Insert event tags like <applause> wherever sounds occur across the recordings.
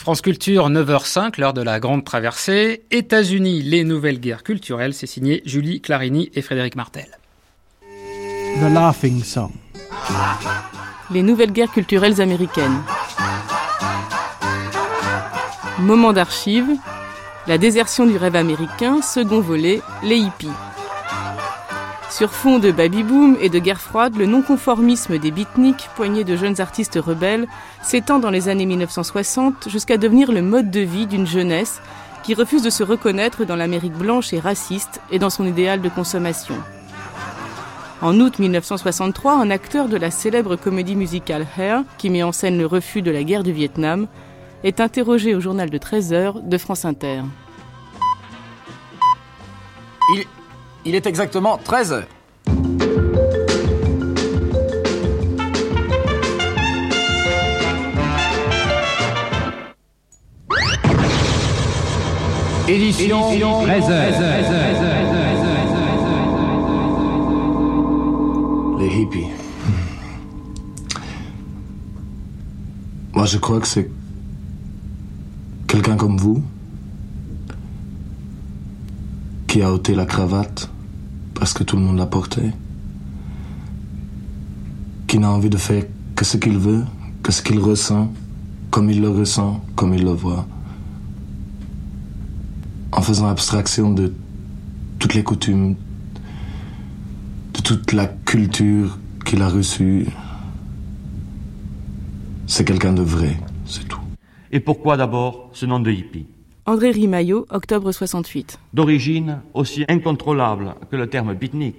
France Culture, 9h05, l'heure de la grande traversée. États-Unis, les nouvelles guerres culturelles, c'est signé Julie Clarini et Frédéric Martel. The Laughing Song. Les nouvelles guerres culturelles américaines. Moment d'archives. La désertion du rêve américain, second volet, les hippies. Sur fond de baby-boom et de guerre froide, le non-conformisme des beatniks, poignée de jeunes artistes rebelles, s'étend dans les années 1960 jusqu'à devenir le mode de vie d'une jeunesse qui refuse de se reconnaître dans l'Amérique blanche et raciste et dans son idéal de consommation. En août 1963, un acteur de la célèbre comédie musicale Hair, qui met en scène le refus de la guerre du Vietnam, est interrogé au journal de 13 heures de France Inter. Il est exactement 13 heures. Édition 13 Les hippies. Moi, je crois que c'est quelqu'un comme vous qui a ôté la cravate parce que tout le monde l'a portée, qui n'a envie de faire que ce qu'il veut, que ce qu'il ressent, comme il le ressent, comme il le voit, en faisant abstraction de toutes les coutumes, de toute la culture qu'il a reçue. C'est quelqu'un de vrai, c'est tout. Et pourquoi d'abord ce nom de hippie? André Rimaillot, octobre 68. D'origine aussi incontrôlable que le terme beatnik,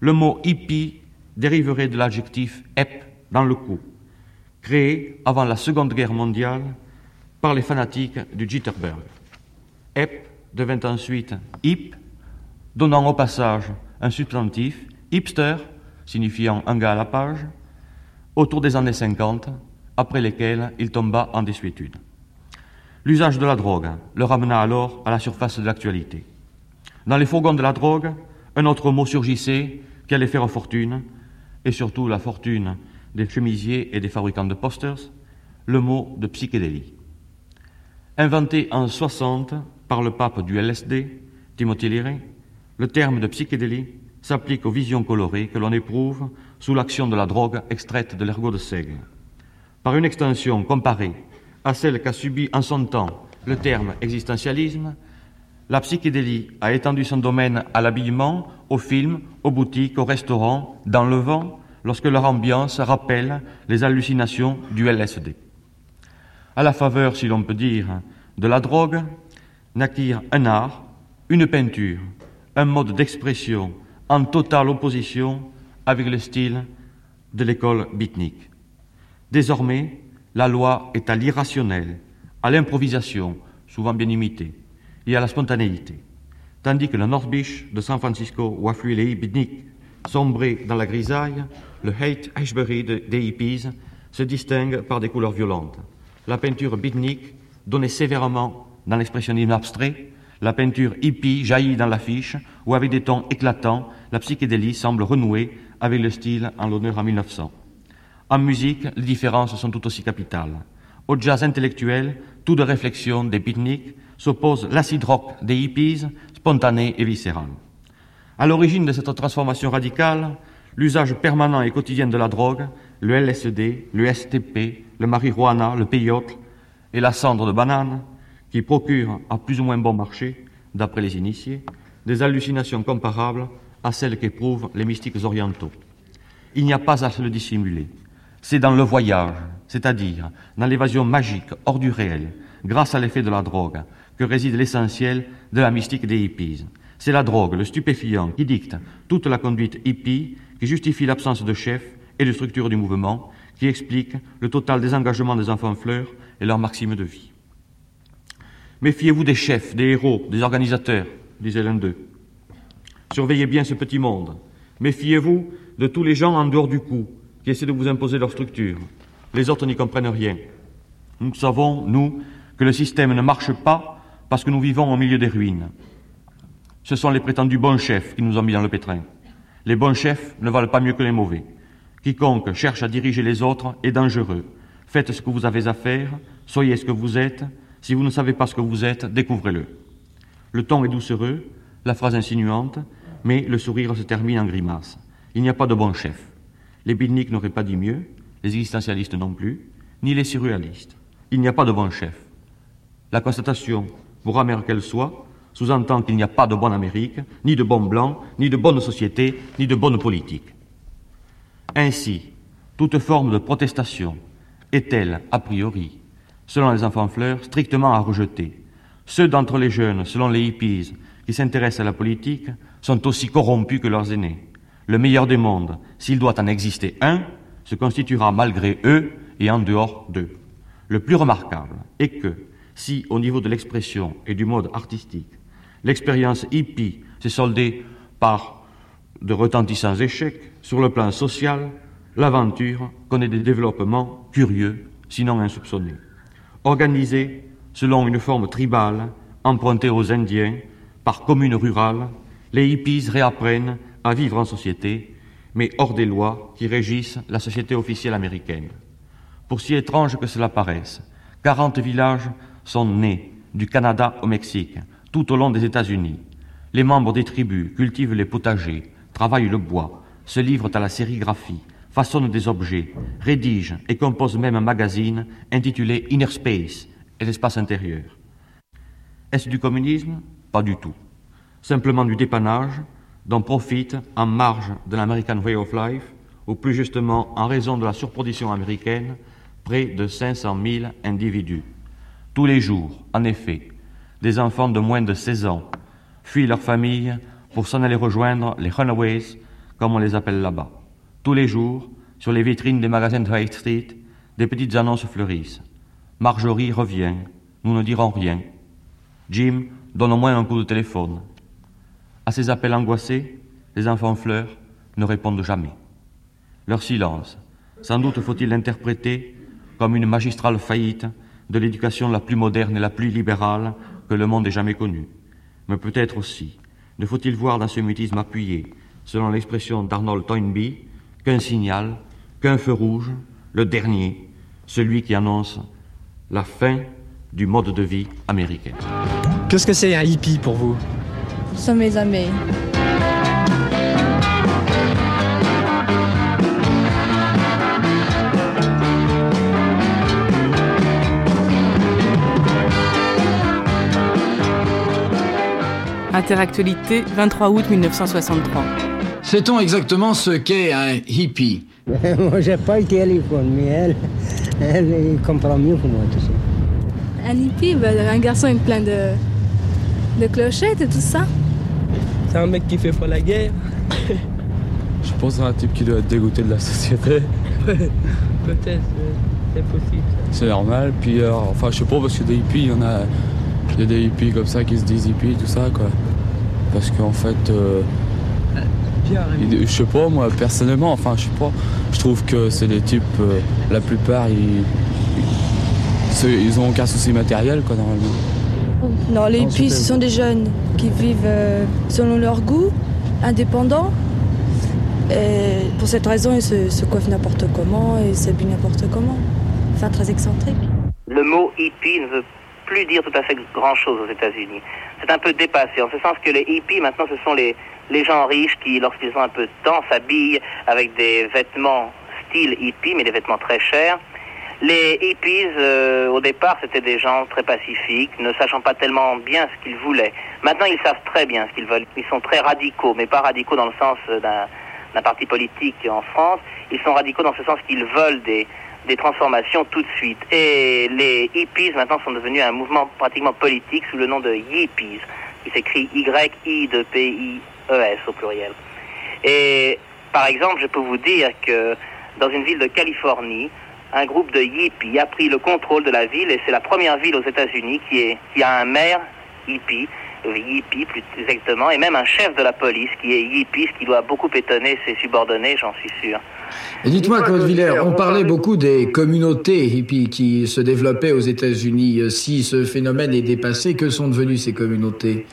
le mot hippie dériverait de l'adjectif ep dans le coup, créé avant la Seconde Guerre mondiale par les fanatiques du Jitterbug. Ep devint ensuite hip, donnant au passage un substantif, hipster, signifiant un gars à la page, autour des années 50, après lesquelles il tomba en désuétude. L'usage de la drogue le ramena alors à la surface de l'actualité. Dans les fourgons de la drogue, un autre mot surgissait qui allait faire fortune, et surtout la fortune des chemisiers et des fabricants de posters, le mot de psychédélie. Inventé en 60 par le pape du LSD, Timothy Leary, le terme de psychédélie s'applique aux visions colorées que l'on éprouve sous l'action de la drogue extraite de l'ergot de seigle. Par une extension comparée à celle qu'a subie en son temps le terme existentialisme, la psychédélie a étendu son domaine à l'habillement, aux films, aux boutiques, aux restaurants, dans le vent, lorsque leur ambiance rappelle les hallucinations du LSD. À la faveur, si l'on peut dire, de la drogue, naquirent un art, une peinture, un mode d'expression en totale opposition avec le style de l'école beatnik. Désormais, la loi est à l'irrationnel, à l'improvisation, souvent bien imitée, et à la spontanéité. Tandis que le North Beach de San Francisco, où affluent les beatniks, sombrés dans la grisaille, le Hate Ashbury des hippies se distingue par des couleurs violentes. La peinture beatnik, donnée sévèrement dans l'expressionnisme abstrait, la peinture hippie jaillit dans l'affiche, où avec des tons éclatants, la psychédélie semble renouer avec le style en l'honneur en 1900. En musique, les différences sont tout aussi capitales. Au jazz intellectuel, tout de réflexion des beatniks s'oppose l'acid rock des hippies, spontané et viscéral. À l'origine de cette transformation radicale, l'usage permanent et quotidien de la drogue, le LSD, le STP, le marijuana, le peyote et la cendre de banane, qui procurent à plus ou moins bon marché, d'après les initiés, des hallucinations comparables à celles qu'éprouvent les mystiques orientaux. Il n'y a pas à se le dissimuler. C'est dans le voyage, c'est-à-dire dans l'évasion magique hors du réel, grâce à l'effet de la drogue, que réside l'essentiel de la mystique des hippies. C'est la drogue, le stupéfiant, qui dicte toute la conduite hippie, qui justifie l'absence de chef et de structure du mouvement, qui explique le total désengagement des enfants fleurs et leur maxime de vie. Méfiez-vous des chefs, des héros, des organisateurs, disait l'un d'eux. Surveillez bien ce petit monde. Méfiez-vous de tous les gens en dehors du coup, qui de vous imposer leur structure. Les autres n'y comprennent rien. Nous savons, nous, que le système ne marche pas parce que nous vivons au milieu des ruines. Ce sont les prétendus bons chefs qui nous ont mis dans le pétrin. Les bons chefs ne valent pas mieux que les mauvais. Quiconque cherche à diriger les autres est dangereux. Faites ce que vous avez à faire, soyez ce que vous êtes. Si vous ne savez pas ce que vous êtes, découvrez-le. Le ton est doucereux, la phrase insinuante, mais le sourire se termine en grimace. Il n'y a pas de bon chef. Les beatniks n'auraient pas dit mieux, les existentialistes non plus, ni les surréalistes. Il n'y a pas de bon chef. La constatation, pour amère qu'elle soit, sous-entend qu'il n'y a pas de bonne Amérique, ni de bon blanc, ni de bonne société, ni de bonne politique. Ainsi, toute forme de protestation est-elle, a priori, selon les enfants fleurs, strictement à rejeter. Ceux d'entre les jeunes, selon les hippies, qui s'intéressent à la politique, sont aussi corrompus que leurs aînés. Le meilleur des mondes, s'il doit en exister un, se constituera malgré eux et en dehors d'eux. Le plus remarquable est que, si au niveau de l'expression et du mode artistique, l'expérience hippie s'est soldée par de retentissants échecs sur le plan social, l'aventure connaît des développements curieux, sinon insoupçonnés. Organisée selon une forme tribale, empruntée aux Indiens, par communes rurales, les hippies réapprennent à vivre en société, mais hors des lois qui régissent la société officielle américaine. Pour si étrange que cela paraisse, 40 villages sont nés du Canada au Mexique, tout au long des États-Unis. Les membres des tribus cultivent les potagers, travaillent le bois, se livrent à la sérigraphie, façonnent des objets, rédigent et composent même un magazine intitulé Inner Space et l'espace intérieur. Est-ce du communisme? Pas du tout. Simplement du dépannage dont profitent en marge de l'American Way of Life, ou plus justement en raison de la surproduction américaine, près de 500 000 individus. Tous les jours, en effet, des enfants de moins de 16 ans fuient leur famille pour s'en aller rejoindre les runaways, comme on les appelle là-bas. Tous les jours, sur les vitrines des magasins de High Street, des petites annonces fleurissent. Marjorie revient, nous ne dirons rien. Jim donne au moins un coup de téléphone. À ces appels angoissés, les enfants fleurs ne répondent jamais. Leur silence, sans doute faut-il l'interpréter comme une magistrale faillite de l'éducation la plus moderne et la plus libérale que le monde ait jamais connue. Mais peut-être aussi ne faut-il voir dans ce mutisme appuyé, selon l'expression d'Arnold Toynbee, qu'un signal, qu'un feu rouge, le dernier, celui qui annonce la fin du mode de vie américain. Qu'est-ce que c'est un hippie pour vous? Sont mes amis. Interactualité, 23 août 1963. Sait-on exactement ce qu'est un hippie? <laughs> Moi, j'ai pas été à l'école, mais elle, elle, elle comprend mieux que moi tout ça. Un hippie, ben, un garçon avec plein de, de clochettes et tout ça. C'est un mec qui fait pas la guerre. <laughs> Je pense à un type qui doit être dégoûté de la société. <laughs> Peut-être, c'est possible. C'est normal, puis euh, enfin je sais pas parce que des hippies, il y en a, y a des hippies comme ça qui se disent hippies, tout ça quoi. Parce qu'en fait, euh, je sais pas moi personnellement, enfin je sais pas, je trouve que c'est des types, euh, la plupart ils, ils, ils ont aucun souci matériel quoi normalement. Non, les Non, hippies, ce sont des jeunes qui vivent euh, selon leur goût, indépendants. Et pour cette raison, ils se, se coiffent n'importe comment et s'habillent n'importe comment. Enfin, très excentriques. Le mot hippie ne veut plus dire tout à fait grand-chose aux États-Unis. C'est un peu dépassé, en ce sens que les hippies, maintenant, ce sont les, les gens riches qui, lorsqu'ils ont un peu de temps, s'habillent avec des vêtements style hippie, mais des vêtements très chers. Les hippies, euh, au départ, c'était des gens très pacifiques, ne sachant pas tellement bien ce qu'ils voulaient. Maintenant, ils savent très bien ce qu'ils veulent. Ils sont très radicaux, mais pas radicaux dans le sens euh, d'un parti politique en France. Ils sont radicaux dans ce sens qu'ils veulent des, transformations tout de suite. Et les hippies, maintenant, sont devenus un mouvement pratiquement politique sous le nom de yippies, qui s'écrit Y-I-D-P-I-E-S au pluriel. Et par exemple, je peux vous dire que dans une ville de Californie, un groupe de hippies a pris le contrôle de la ville et c'est la première ville aux États-Unis qui, est, qui a un maire hippie, hippie plus exactement, et même un chef de la police qui est hippie, ce qui doit beaucoup étonner ses subordonnés, j'en suis sûr. Et dites-moi, Claude Villers, on parlait beaucoup des communautés hippies qui se développaient aux États-Unis. Euh, Si ce phénomène est dépassé, que sont devenues ces communautés?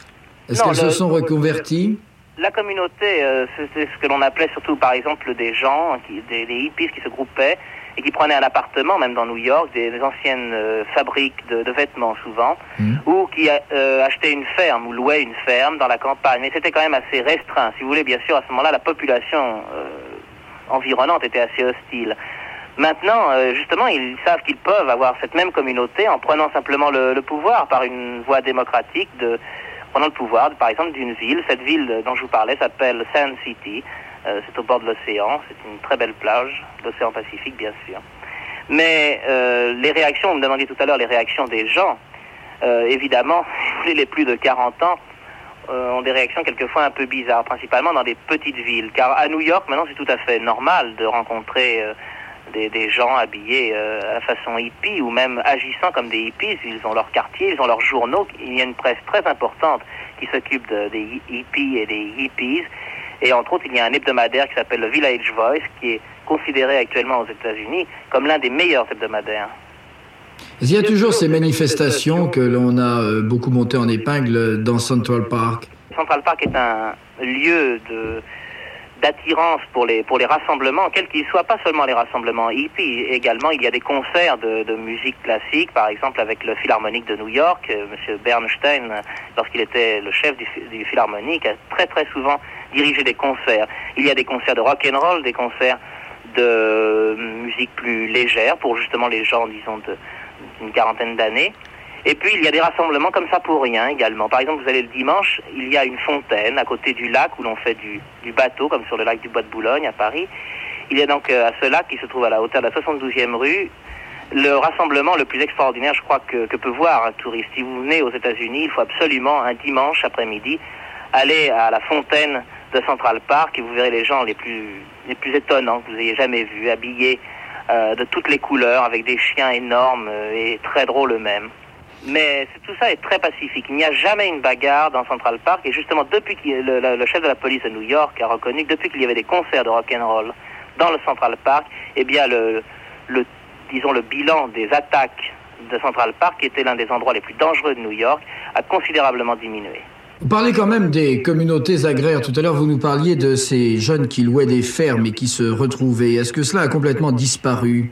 Est-ce qu'elles se sont reconverties? La communauté, euh, c'était ce que l'on appelait surtout par exemple des gens, qui, des, des hippies qui se groupaient et qui prenaient un appartement, même dans New York, des, des anciennes euh, fabriques de, de, vêtements souvent, ou qui euh, achetaient une ferme ou louaient une ferme dans la campagne. Mais c'était quand même assez restreint. Si vous voulez, bien sûr, à ce moment-là, la population euh, environnante était assez hostile. Maintenant, justement, ils savent qu'ils peuvent avoir cette même communauté en prenant simplement le, le pouvoir par une voie démocratique de prenant le pouvoir, par exemple, d'une ville. Cette ville dont je vous parlais s'appelle Sand City. Euh, c'est au bord de l'océan. C'est une très belle plage, l'océan Pacifique, bien sûr. Mais euh, les réactions, vous me demandiez tout à l'heure les réactions des gens, euh, évidemment, <laughs> les plus de 40 ans ont des réactions quelquefois un peu bizarres, principalement dans des petites villes. Car à New York, maintenant, c'est tout à fait normal de rencontrer des, gens habillés à façon hippie ou même agissant comme des hippies. Ils ont leur quartier, ils ont leurs journaux. Il y a une presse très importante qui s'occupe de, des hippies et des hippies. Et entre autres, il y a un hebdomadaire qui s'appelle le Village Voice, qui est considéré actuellement aux États-Unis comme l'un des meilleurs hebdomadaires. Il y a toujours ces manifestations que l'on a beaucoup montées en épingle dans Central Park. Central Park est un lieu de d'attirance pour les pour les rassemblements, quels qu'ils soient, pas seulement les rassemblements hippies, également il y a des concerts de, musique classique, par exemple avec le Philharmonique de New York, euh, Monsieur Bernstein, lorsqu'il était le chef du, du Philharmonique, a très très souvent dirigé des concerts. Il y a des concerts de rock and roll, des concerts de musique plus légère pour justement les gens, disons, d'une quarantaine d'années. Et puis il y a des rassemblements comme ça pour rien également. Par exemple, vous allez le dimanche, il y a une fontaine à côté du lac où l'on fait du, bateau, comme sur le lac du Bois de Boulogne à Paris. Il y a donc euh, à ce lac qui se trouve à la hauteur de la 72e rue le rassemblement le plus extraordinaire, je crois, que, que peut voir un touriste. Si vous venez aux États-Unis, il faut absolument un dimanche après-midi aller à la fontaine de Central Park et vous verrez les gens les plus les plus étonnants que vous ayez jamais vus, habillés euh, de toutes les couleurs, avec des chiens énormes euh, et très drôles eux-mêmes. Mais tout ça est très pacifique. Il n'y a jamais une bagarre dans Central Park. Et justement, depuis que le, chef de la police de New York a reconnu que depuis qu'il y avait des concerts de rock and roll dans le Central Park, eh bien, disons le bilan des attaques de Central Park, qui était l'un des endroits les plus dangereux de New York, a considérablement diminué. Vous parlez quand même des communautés agraires. Tout à l'heure, vous nous parliez de ces jeunes qui louaient des fermes et qui se retrouvaient. Est-ce que cela a complètement disparu?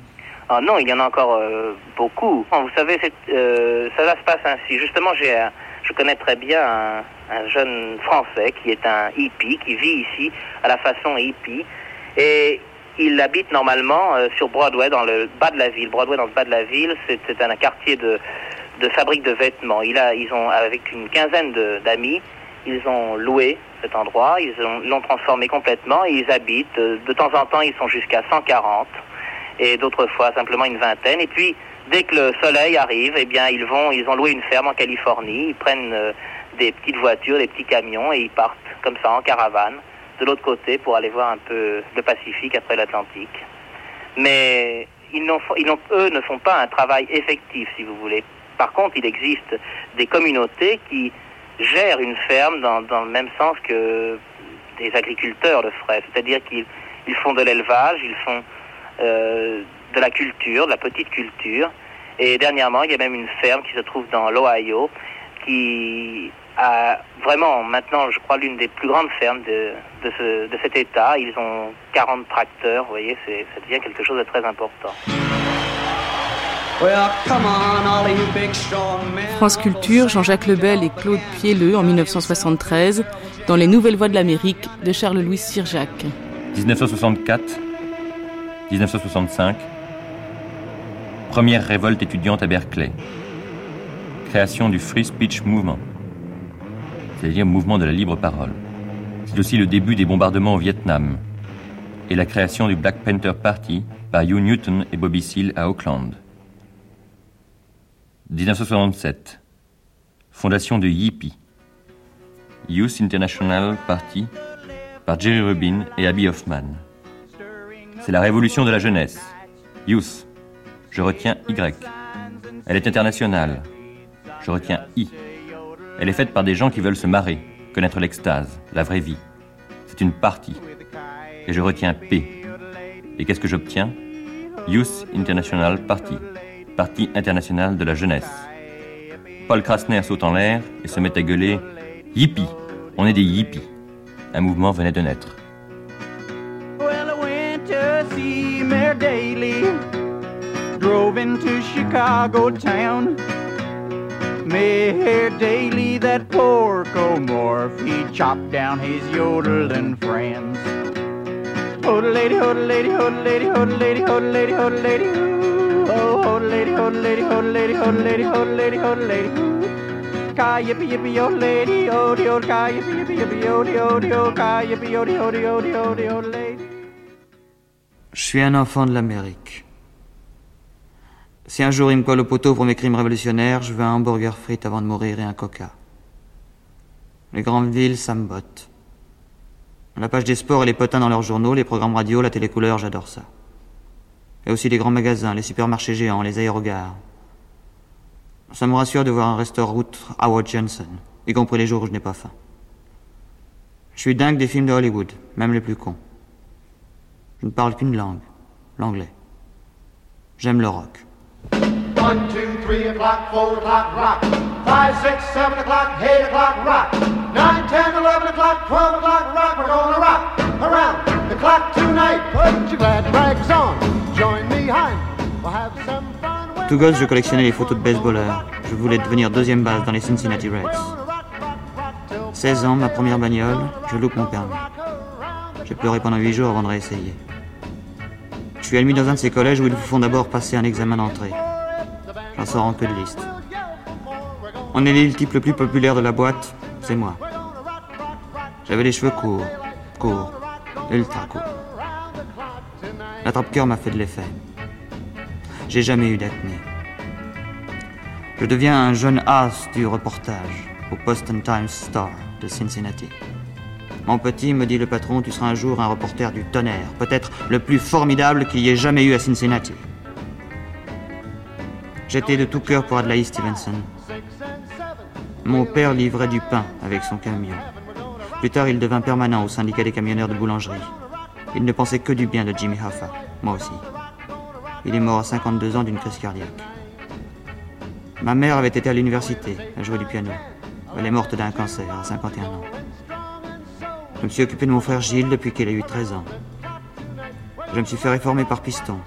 Ah non, il y en a encore euh, beaucoup. Vous savez, euh, cela se passe ainsi. Justement, j'ai, je connais très bien un, un, jeune Français qui est un hippie, qui vit ici à la façon hippie. Et il habite normalement euh, sur Broadway, dans le bas de la ville. Broadway, dans le bas de la ville, c'est, un quartier de, de fabrique de vêtements. Il a, ils ont, avec une quinzaine d'amis, ils ont loué cet endroit, ils ont, l'ont transformé complètement et ils habitent. De temps en temps, ils sont jusqu'à 140 et d'autres fois simplement une vingtaine. Et puis, dès que le soleil arrive, eh bien, ils vont, ils ont loué une ferme en Californie, ils prennent euh, des petites voitures, des petits camions et ils partent comme ça en caravane de l'autre côté pour aller voir un peu le Pacifique après l'Atlantique. Mais ils n'ont, ils eux ne font pas un travail effectif, si vous voulez. Par contre, il existe des communautés qui gèrent une ferme dans, dans le même sens que des agriculteurs le feraient. C'est-à-dire qu'ils ils font de l'élevage, ils font de la culture, de la petite culture. Et dernièrement, il y a même une ferme qui se trouve dans l'Ohio qui a vraiment maintenant, je crois, l'une des plus grandes fermes de, de, ce, de cet État. Ils ont 40 tracteurs, vous voyez, c'est, ça devient quelque chose de très important. France Culture, Jean-Jacques Lebel et Claude Pielleux en 1973, dans Les Nouvelles Voix de l'Amérique de Charles-Louis Sirjac. 1964, 1965, première révolte étudiante à Berkeley, création du Free Speech Movement, c'est-à-dire mouvement de la libre parole. C'est aussi le début des bombardements au Vietnam et la création du Black Panther Party par Hugh Newton et Bobby Seale à Auckland. 1967, fondation de Yippie, Youth International Party par Jerry Rubin et Abby Hoffman. C'est la révolution de la jeunesse. Youth. Je retiens Y. Elle est internationale. Je retiens I. Elle est faite par des gens qui veulent se marrer, connaître l'extase, la vraie vie. C'est une partie. Et je retiens P. Et qu'est-ce que j'obtiens? Youth International Party. Parti international de la jeunesse. Paul Krasner saute en l'air et se met à gueuler Yippie On est des hippies. Un mouvement venait de naître. Mayor Daly drove into Chicago town. Mayor Daly, that porco morph, he chopped down his yodeling friends. Oh, lady, oh, lady, oh, lady, oh, lady, oh, lady, oh, lady, oh, oh, lady, oh, lady, oh, lady, oh, lady, oh, lady, oh, lady, Ka yippee yippee yo lady, oh, the old ka yippee yippee yippee yo, the old, the old ka yippee yo, the old, the old, the old lady. Je suis un enfant de l'Amérique. Si un jour il me colle au poteau pour mes crimes révolutionnaires, je veux un hamburger frites avant de mourir et un coca. Les grandes villes, ça me botte. La page des sports et les potins dans leurs journaux, les programmes radio, la télécouleur, j'adore ça. Et aussi les grands magasins, les supermarchés géants, les aérogares. Ça me rassure de voir un restaurant route Howard Johnson, y compris les jours où je n'ai pas faim. Je suis dingue des films de Hollywood, même les plus cons. Je ne parle qu'une langue, l'anglais. J'aime le rock. 1, 2, 3 o'clock, 4 o'clock, rock. 5, 6, 7 o'clock, 8 o'clock, rock. 9, 10, 11 o'clock, 12 o'clock, rock. We're gonna rock around the clock tonight. Put your glad rags on. Join me behind. We'll have some fun. Tout gosse, je collectionnais les photos de baseballeurs. Je voulais devenir deuxième base dans les Cincinnati Reds. 16 ans, ma première bagnole, je loupe mon permis. J'ai pleuré pendant 8 jours avant de réessayer. Je suis admis dans un de ces collèges où ils vous font d'abord passer un examen d'entrée. J'en sors en queue de liste. On est le type le plus populaire de la boîte, c'est moi. J'avais les cheveux courts, courts, ultra courts. L'attrape-cœur m'a fait de l'effet. J'ai jamais eu d'acné. Je deviens un jeune as du reportage au Boston Times Star de Cincinnati. Mon petit, me dit le patron, tu seras un jour un reporter du tonnerre, peut-être le plus formidable qu'il y ait jamais eu à Cincinnati. J'étais de tout cœur pour Adlai Stevenson. Mon père livrait du pain avec son camion. Plus tard, il devint permanent au syndicat des camionneurs de boulangerie. Il ne pensait que du bien de Jimmy Hoffa, moi aussi. Il est mort à 52 ans d'une crise cardiaque. Ma mère avait été à l'université, à jouer du piano. Elle est morte d'un cancer à 51 ans. Je me suis occupé de mon frère Gilles depuis qu'il a eu 13 ans. Je me suis fait réformer par piston.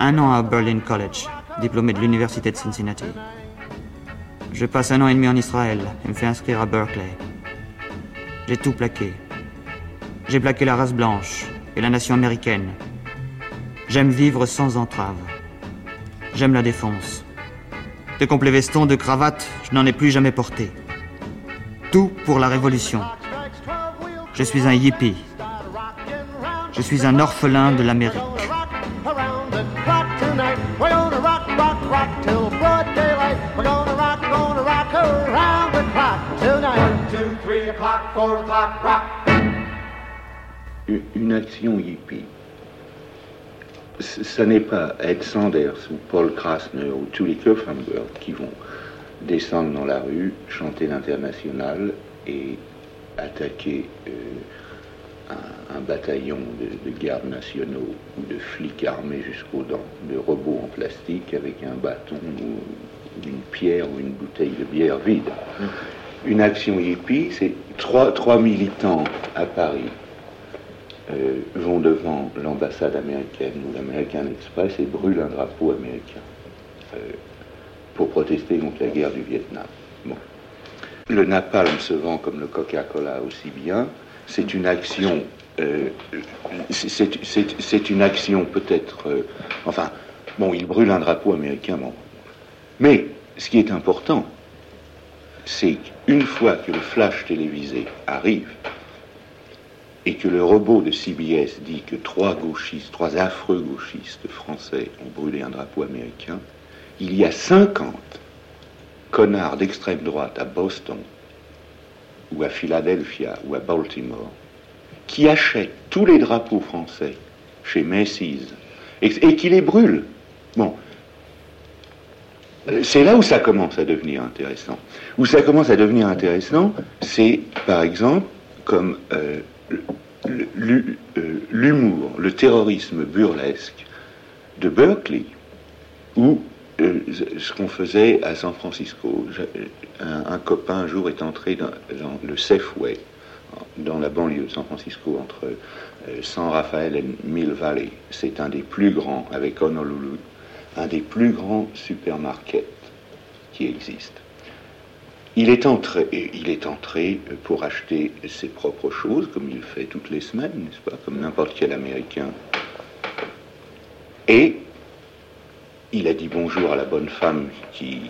Un an à Berlin College, diplômé de l'université de Cincinnati. Je passe un an et demi en Israël et me fais inscrire à Berkeley. J'ai tout plaqué. J'ai plaqué la race blanche et la nation américaine. J'aime vivre sans entrave. J'aime la défense. De complet veston, de cravate, je n'en ai plus jamais porté. Tout pour la révolution. Je suis un hippie. Je suis un orphelin de l'Amérique. Around the clock tonight. We're gonna rock, rock, rock till broad daylight. We're gonna rock, gonna rock around the clock tonight. 1, 2, 3 o'clock, 4 o'clock, rock. Une action hippie. Ce n'est pas Ed Sanders ou Paul Krasner ou tous les Köpfenberg qui vont descendre dans la rue, chanter l'international et attaquer euh, un, un, bataillon de, de, gardes nationaux ou de flics armés jusqu'aux dents, de robots en plastique avec un bâton ou une pierre ou une bouteille de bière vide. Une action hippie, c'est trois, trois militants à Paris euh, vont devant l'ambassade américaine ou l'American Express et brûlent un drapeau américain euh, pour protester contre la guerre du Vietnam. Bon. Le napalm se vend comme le Coca-Cola aussi bien. C'est une action, euh, c'est une action peut-être, euh, enfin, bon, il brûle un drapeau américain, bon. Mais ce qui est important, c'est qu'une fois que le flash télévisé arrive et que le robot de CBS dit que trois gauchistes, trois affreux gauchistes français ont brûlé un drapeau américain, il y a 50 connards d'extrême droite à Boston, ou à Philadelphia, ou à Baltimore, qui achètent tous les drapeaux français chez Macy's et, qui les brûlent. Bon. C'est là où ça commence à devenir intéressant. Où ça commence à devenir intéressant, c'est par exemple comme euh, l'humour, le terrorisme burlesque de Berkeley, où euh, ce qu'on faisait à San Francisco. Un, copain un jour est entré dans, dans, le Safeway, dans la banlieue de San Francisco, entre euh, San Rafael et Mill Valley. C'est un des plus grands, avec Honolulu. un des plus grands supermarkets qui existent. Il est, entré, il est entré pour acheter ses propres choses, comme il fait toutes les semaines, n'est-ce pas, comme n'importe quel Américain. Et il a dit bonjour à la bonne femme qui,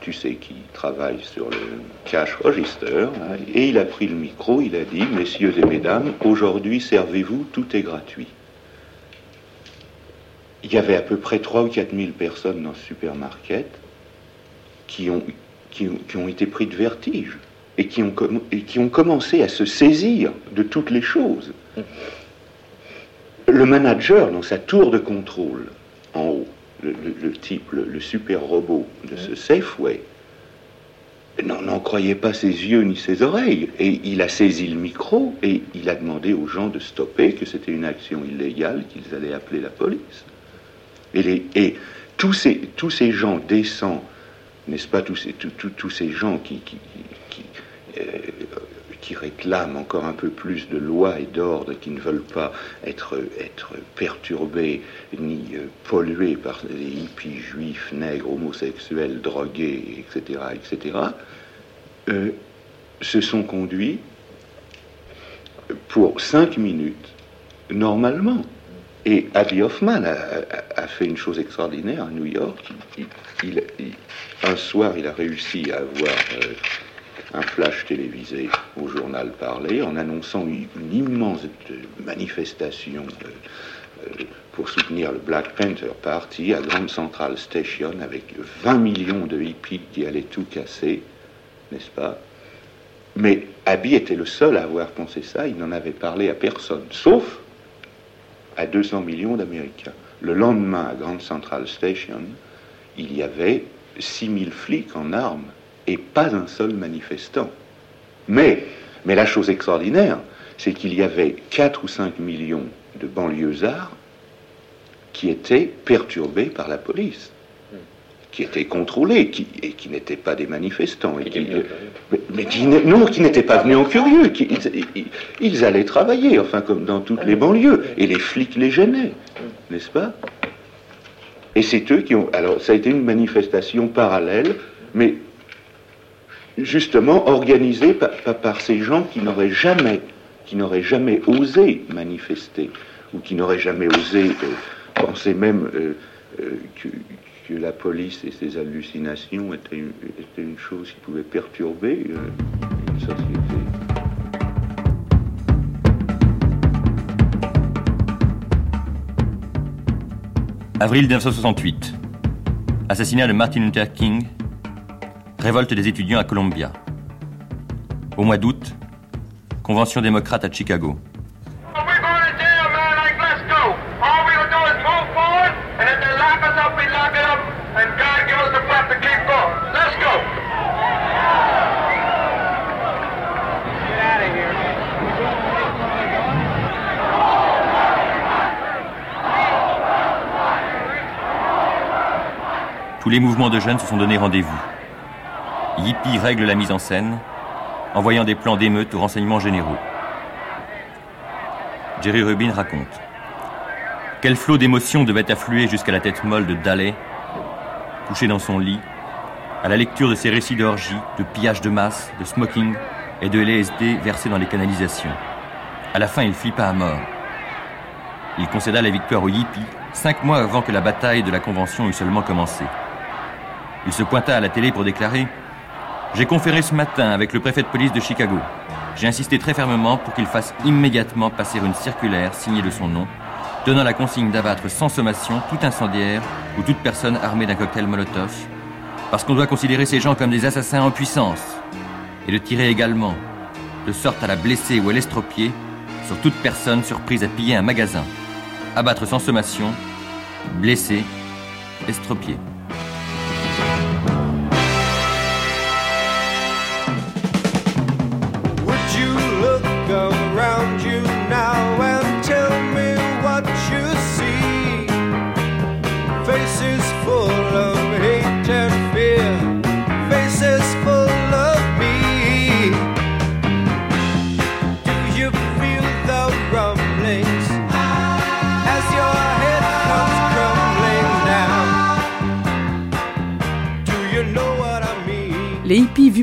tu sais, qui travaille sur le cash register, hein, et il a pris le micro, il a dit, messieurs et mesdames, aujourd'hui servez-vous, tout est gratuit. Il y avait à peu près 3 ou 4 000 personnes dans ce supermarket qui ont été pris de vertige et qui ont commencé à se saisir de toutes les choses. Le manager, dans sa tour de contrôle, en haut, le, type, le, super robot de ce Safeway, n'en croyait pas ses yeux ni ses oreilles. Et il a saisi le micro et il a demandé aux gens de stopper, que c'était une action illégale, qu'ils allaient appeler la police. Et, les, et tous, ces, tous ces gens décents n'est-ce pas, tous ces, tous ces gens qui, qui, euh, qui, réclament encore un peu plus de loi et d'ordre, qui ne veulent pas être, être perturbés ni euh, pollués par les hippies juifs, nègres, homosexuels, drogués, etc., etc., euh, se sont conduits pour cinq minutes, normalement. Et Abby Hoffman a, fait une chose extraordinaire à New York. Un soir, il a réussi à avoir euh, un flash télévisé au journal Parlé en annonçant une, immense manifestation euh, pour soutenir le Black Panther Party à Grand Central Station avec 20 millions de hippies qui allaient tout casser, n'est-ce pas? Mais Abby était le seul à avoir pensé ça, il n'en avait parlé à personne, sauf à 200 millions d'Américains. Le lendemain, à Grand Central Station, il y avait 6000 flics en armes et pas un seul manifestant. Mais, mais la chose extraordinaire, c'est qu'il y avait 4 ou 5 millions de banlieusards qui étaient perturbés par la police qui étaient contrôlés qui, et qui n'étaient pas des manifestants. Et qui, mais, qui, non, qui n'étaient pas venus en curieux. Qui, ils, allaient travailler, enfin, comme dans toutes les banlieues. Et les flics les gênaient, n'est-ce pas? Et c'est eux qui ont. Alors, ça a été une manifestation parallèle, mais justement organisée par, ces gens qui n'auraient jamais, qui n'auraient jamais osé manifester, ou qui n'auraient jamais osé euh, penser même euh, euh, que la police et ses hallucinations étaient une, une chose qui pouvait perturber une société. Avril 1968. Assassinat de Martin Luther King. Révolte des étudiants à Columbia. Au mois d'août, convention démocrate à Chicago. Tous les mouvements de jeunes se sont donné rendez-vous. Yippie règle la mise en scène, envoyant des plans d'émeute aux renseignements généraux. Jerry Rubin raconte. Quel flot d'émotions devait affluer jusqu'à la tête molle de Daley, couché dans son lit, à la lecture de ses récits d'orgie, de pillage de masse, de smoking et de LSD versés dans les canalisations. À la fin, il flippa à mort. Il concéda la victoire aux hippies cinq mois avant que la bataille de la Convention eût seulement commencé. Il se pointa à la télé pour déclarer J'ai conféré ce matin avec le préfet de police de Chicago. J'ai insisté très fermement pour qu'il fasse immédiatement passer une circulaire signée de son nom, donnant la consigne d'abattre sans sommation tout incendiaire ou toute personne armée d'un cocktail Molotov, parce qu'on doit considérer ces gens comme des assassins en puissance, et de tirer également, de sorte à la blesser ou à l'estropier, sur toute personne surprise à piller un magasin. Abattre sans sommation, blesser, estropier.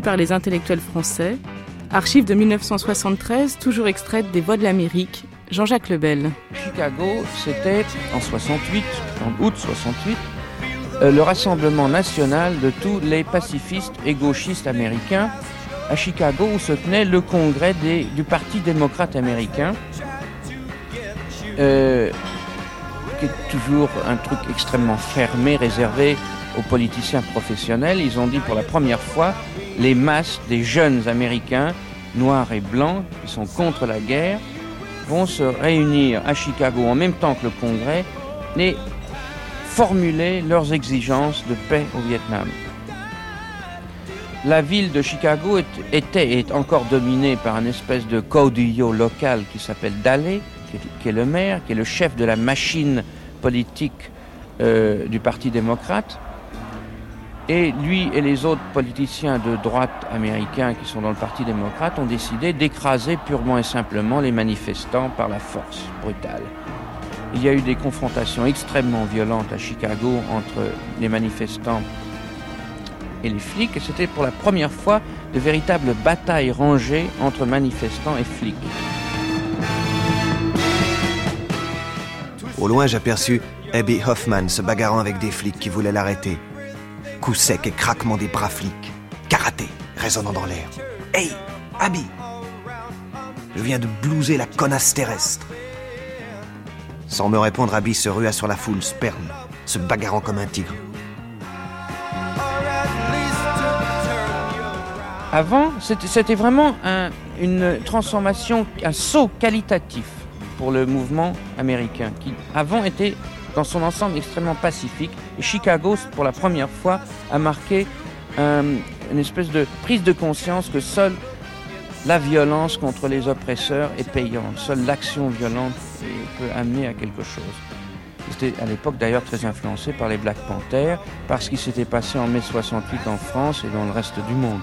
Par les intellectuels français, archives de 1973, toujours extraites des Voix de l'Amérique, Jean-Jacques Lebel. Chicago, c'était en 68, en août 68, euh, le rassemblement national de tous les pacifistes et gauchistes américains à Chicago où se tenait le congrès du Parti démocrate américain, euh, qui est toujours un truc extrêmement fermé, réservé aux politiciens professionnels. Ils ont dit pour la première fois, les masses des jeunes Américains, noirs et blancs, qui sont contre la guerre, vont se réunir à Chicago en même temps que le Congrès et formuler leurs exigences de paix au Vietnam. La ville de Chicago était et est encore dominée par un espèce de caudillo local qui s'appelle Daley, qui est, le maire, qui est le chef de la machine politique euh, du Parti démocrate. Et lui et les autres politiciens de droite américains qui sont dans le Parti démocrate ont décidé d'écraser purement et simplement les manifestants par la force brutale. Il y a eu des confrontations extrêmement violentes à Chicago entre les manifestants et les flics, et c'était pour la première fois de véritables batailles rangées entre manifestants et flics. Au loin, j'aperçus Abby Hoffman se bagarrant avec des flics qui voulaient l'arrêter. Coup sec et craquement des bras flics. Karaté, résonnant dans l'air. Hey, Abby Je viens de blouser la connasse terrestre. Sans me répondre, Abby se rua sur la foule, sperme, se bagarrant comme un tigre. Avant, c'était vraiment une transformation, un saut qualitatif pour le mouvement américain, qui avant était dans son ensemble extrêmement pacifique. Et Chicago, pour la première fois, a marqué une espèce de prise de conscience que seule la violence contre les oppresseurs est payante, seule l'action violente peut amener à quelque chose. C'était à l'époque d'ailleurs très influencé par les Black Panthers, par ce qui s'était passé en mai 68 en France et dans le reste du monde.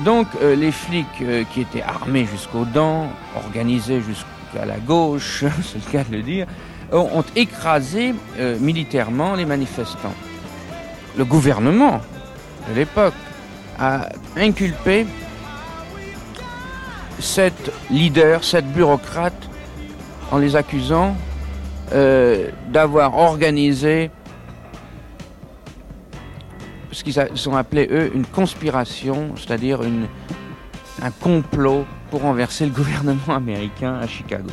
Donc euh, les flics euh, qui étaient armés jusqu'aux dents, organisés jusqu'à la gauche, <laughs> c'est le cas de le dire, ont, écrasé euh, militairement les manifestants. Le gouvernement de l'époque a inculpé cette leader, cette bureaucrate, en les accusant d'avoir organisé ce qu'ils ont appelé, eux, une conspiration, c'est-à-dire un complot pour renverser le <laughs> gouvernement américain à Chicago.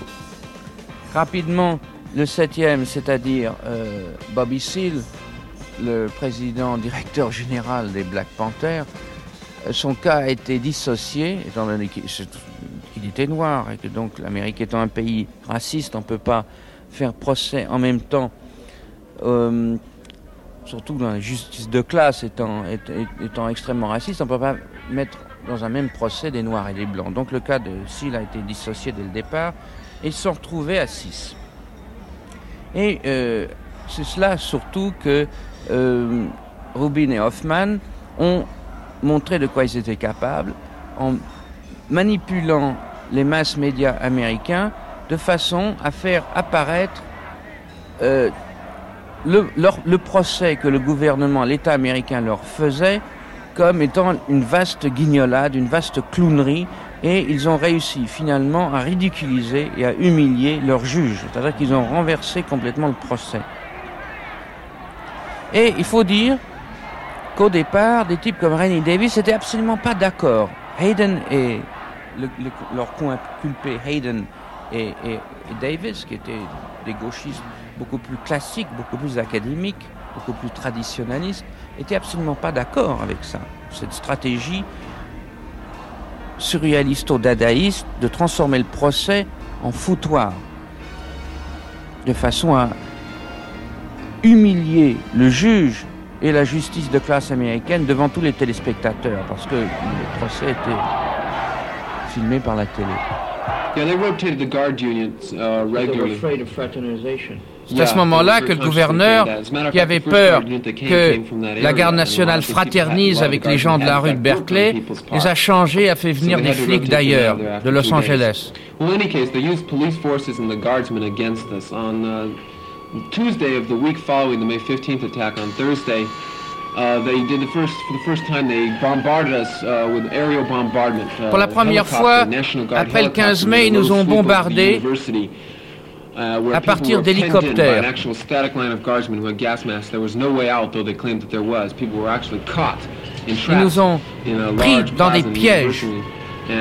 Rapidement, le septième, c'est-à-dire euh, Bobby Seale, le président directeur général des Black Panthers, euh, son cas a été dissocié, étant donné qu'il était noir, et que donc l'Amérique étant un pays raciste, on ne peut pas faire procès en même temps euh, surtout dans la justice de classe étant, extrêmement raciste, on ne peut pas mettre dans un même procès des noirs et des blancs. Donc le cas de Seal a été dissocié dès le départ et ils sont retrouvés à 6. Et euh, c'est cela surtout que euh, Rubin et Hoffman ont montré de quoi ils étaient capables en manipulant les masses médias américains de façon à faire apparaître euh, le, procès que le gouvernement, l'État américain leur faisait comme étant une vaste guignolade, une vaste clownerie, et ils ont réussi finalement à ridiculiser et à humilier leurs juges, c'est-à-dire qu'ils ont renversé complètement le procès. Et il faut dire qu'au départ, des types comme Rainy Davis n'étaient absolument pas d'accord. Hayden et leur culpé Hayden et, et Davis, qui étaient des gauchistes beaucoup plus classique, beaucoup plus académique, beaucoup plus traditionnaliste, n'était absolument pas d'accord avec ça. Cette stratégie surréalisto-dadaïste de transformer le procès en foutoir, de façon à humilier le juge et la justice de classe américaine devant tous les téléspectateurs, parce que le procès était filmé par la télé. Yeah, they rotated the guard unions uh, regularly. C'est à ce moment-là que le gouverneur, qui avait peur que la garde nationale fraternise avec les gens de la rue de Berkeley, les a changés, a fait venir des flics d'ailleurs, de Los Angeles. Well, in any case, they used police forces and the guardsmen against us. On uh, Tuesday of the week following the May 15th attack, on Thursday, Uh, they did the first, for the first time, they bombarded us uh, with aerial bombardment. Uh, Pour la première helicopter, fois, après le 15 helicopter mai, ils nous ont bombardés uh, à people partir d'hélicoptères. an actual static line of guardsmen who had gas masks. There was no way out, though they claimed that there was. People were actually caught, Ils nous ont pris dans des pièges. uh,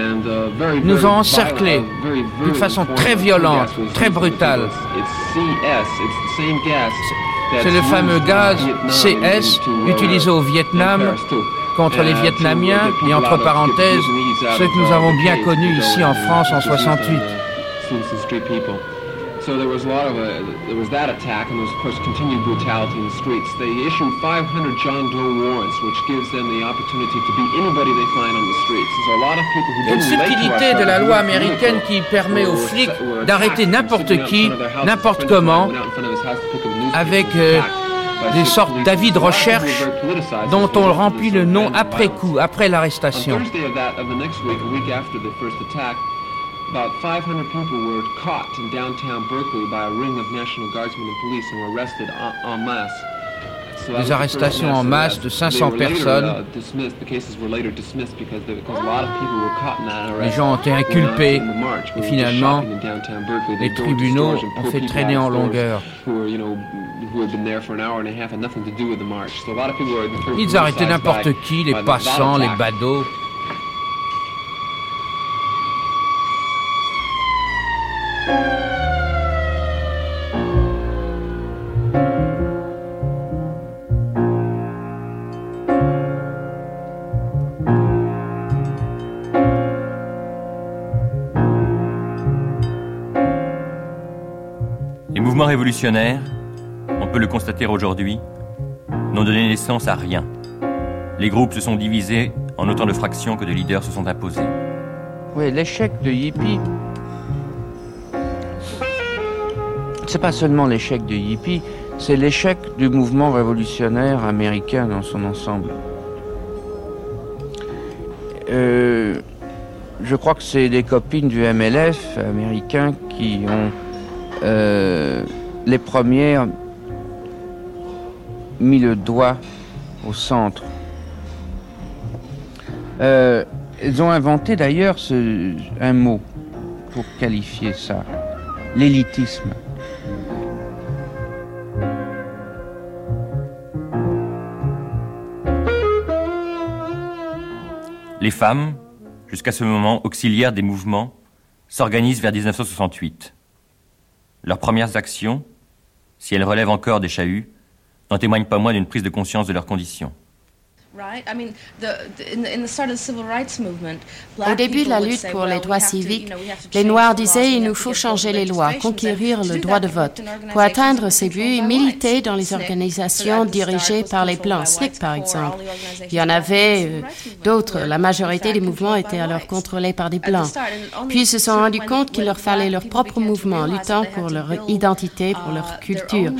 Ils nous ont encerclés uh, d'une façon très violente, très brutale. C'est le fameux gaz CS uh, utilisé au Vietnam contre les Vietnamiens et entre parenthèses ceux que nous uh, avons bien connus ici en France en just use, uh, 68. So there was a lot of a, there was that attack, and there was of course continued brutality in the streets. They issued 500 John Doe warrants, which gives them the opportunity to beat anybody they find on the streets. There's a lot of people who une didn't to subtilité de la loi américaine qui permet aux flics d'arrêter n'importe qui, n'importe comment, avec euh, des sortes d'avis de recherche dont on remplit le nom après coup, après On l'arrestation. About 500 people were caught in downtown Berkeley by a ring of National Guardsmen and police and were arrested en, en masse. So that was Des the arrestations en mass masse de arrest. 500 They were later, personnes. dismissed. The cases were later dismissed because, the, because a lot of people were caught in that Les gens ont été inculpés et finalement, les tribunaux ont fait traîner en longueur. Ils arrêtaient n'importe qui, les passants, les badauds. Les mouvements révolutionnaires, on peut le constater aujourd'hui, n'ont donné naissance à rien. Les groupes se sont divisés en autant de fractions que de leaders se sont imposés. Oui, l'échec de Yippie. C'est pas seulement l'échec de Yippie, c'est l'échec du mouvement révolutionnaire américain dans son ensemble. Euh, je crois que c'est des copines du MLF américain qui ont euh, les premières mis le doigt au centre. Euh, elles ont inventé d'ailleurs ce- un mot pour qualifier ça, l'élitisme. Les femmes, jusqu'à ce moment auxiliaires des mouvements, s'organisent vers 1968. Leurs premières actions, si elles relèvent encore des chahuts, n'en témoignent pas moins d'une prise de conscience de leurs conditions. Au début de la lutte pour les droits civiques, les Noirs disaient il nous faut changer les lois, conquérir le droit de vote. Pour atteindre ces buts, ils militaient dans les organisations dirigées par les Blancs, SNCC par exemple. Il y en avait euh, d'autres. La majorité des mouvements étaient alors contrôlés par des Blancs. Puis ils se sont rendus compte qu'il leur fallait leur propre mouvement, luttant pour leur identité, pour leur culture.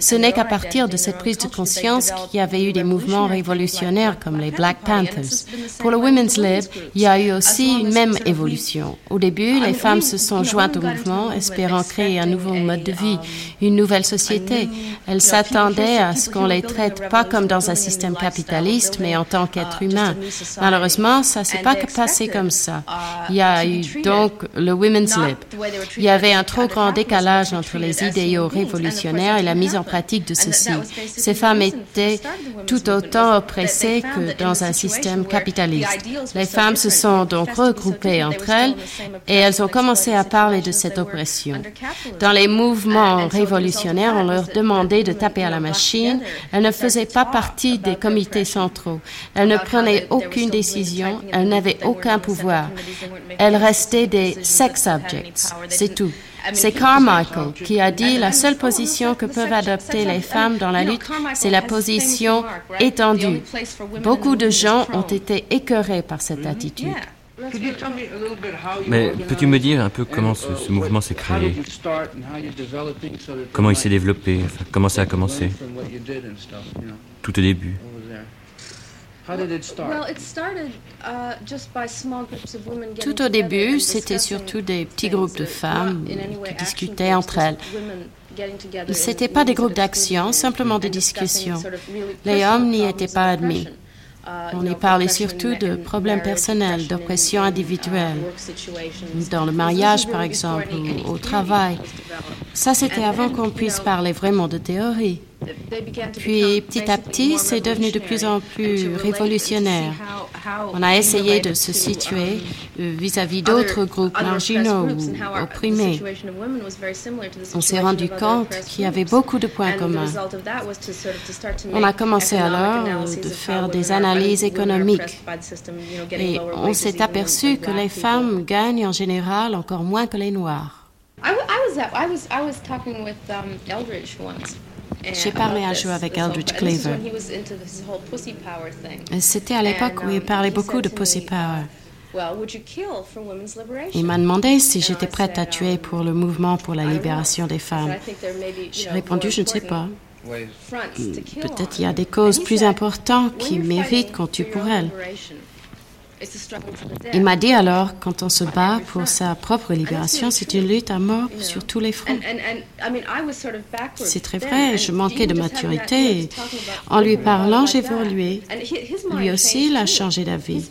Ce n'est qu'à partir de cette prise de conscience qu'il y avait eu des mouvements révolutionnaires comme les Black Panthers. Pour le Women's Lib, il y a eu aussi une même évolution. Au début, les femmes se sont jointes au mouvement, espérant créer un nouveau mode de vie, une nouvelle société. Elles s'attendaient à ce qu'on les traite pas comme dans un système capitaliste, mais en tant qu'êtres humains. Malheureusement, ça s'est pas passé comme ça. Il y a eu donc le Women's Lib. Il y avait un trop grand décalage entre les idéaux révolutionnaires et la mise en pratique de ceux-ci. Ces femmes étaient tout autant oppressées que dans un système capitaliste. Les femmes se sont donc regroupées entre elles et elles ont commencé à parler de cette oppression. Dans les mouvements révolutionnaires, on leur demandait de taper à la machine. Elles ne faisaient pas partie des comités centraux. Elles ne prenaient aucune décision. Elles n'avaient aucun pouvoir. Elles restaient des sex objects. C'est tout. C'est Carmichael qui a dit la seule position que peuvent adopter les femmes dans la lutte, c'est la position étendue. Beaucoup de gens ont été écœurés par cette attitude. Mais peux-tu me dire un peu comment ce, ce mouvement s'est créé? Comment il s'est développé? Enfin, Comment ça a commencé? Tout au début. Tout au début, c'était surtout des petits groupes de femmes qui discutaient entre elles. Ce n'étaient pas des groupes d'action, simplement des discussions. Les hommes n'y étaient pas admis. On y parlait surtout de problèmes personnels, d'oppression individuelle, dans le mariage par exemple, ou au travail. Ça, c'était avant qu'on puisse parler vraiment de théorie. Puis petit à petit, c'est devenu de plus en plus révolutionnaire. On a essayé de se situer euh, vis-à-vis d'autres groupes marginaux ou opprimés. On s'est rendu compte qu'il y avait beaucoup de points communs. On a commencé alors de faire des analyses économiques et on s'est aperçu que les femmes gagnent en général encore moins que les Noirs. J'ai parlé un jour avec Eldridge Cleaver. C'était à l'époque où il parlait beaucoup de Pussy Power. Il m'a demandé si j'étais prête à tuer pour le mouvement pour la libération des femmes. J'ai répondu, je ne sais pas. Peut-être il y a des causes plus importantes qui méritent qu'on tue pour elles. Il m'a dit alors, quand on se bat pour sa propre libération, c'est une lutte à mort sur tous les fronts. C'est très vrai, je manquais de maturité. En lui parlant, évolué. Lui aussi, il a changé d'avis.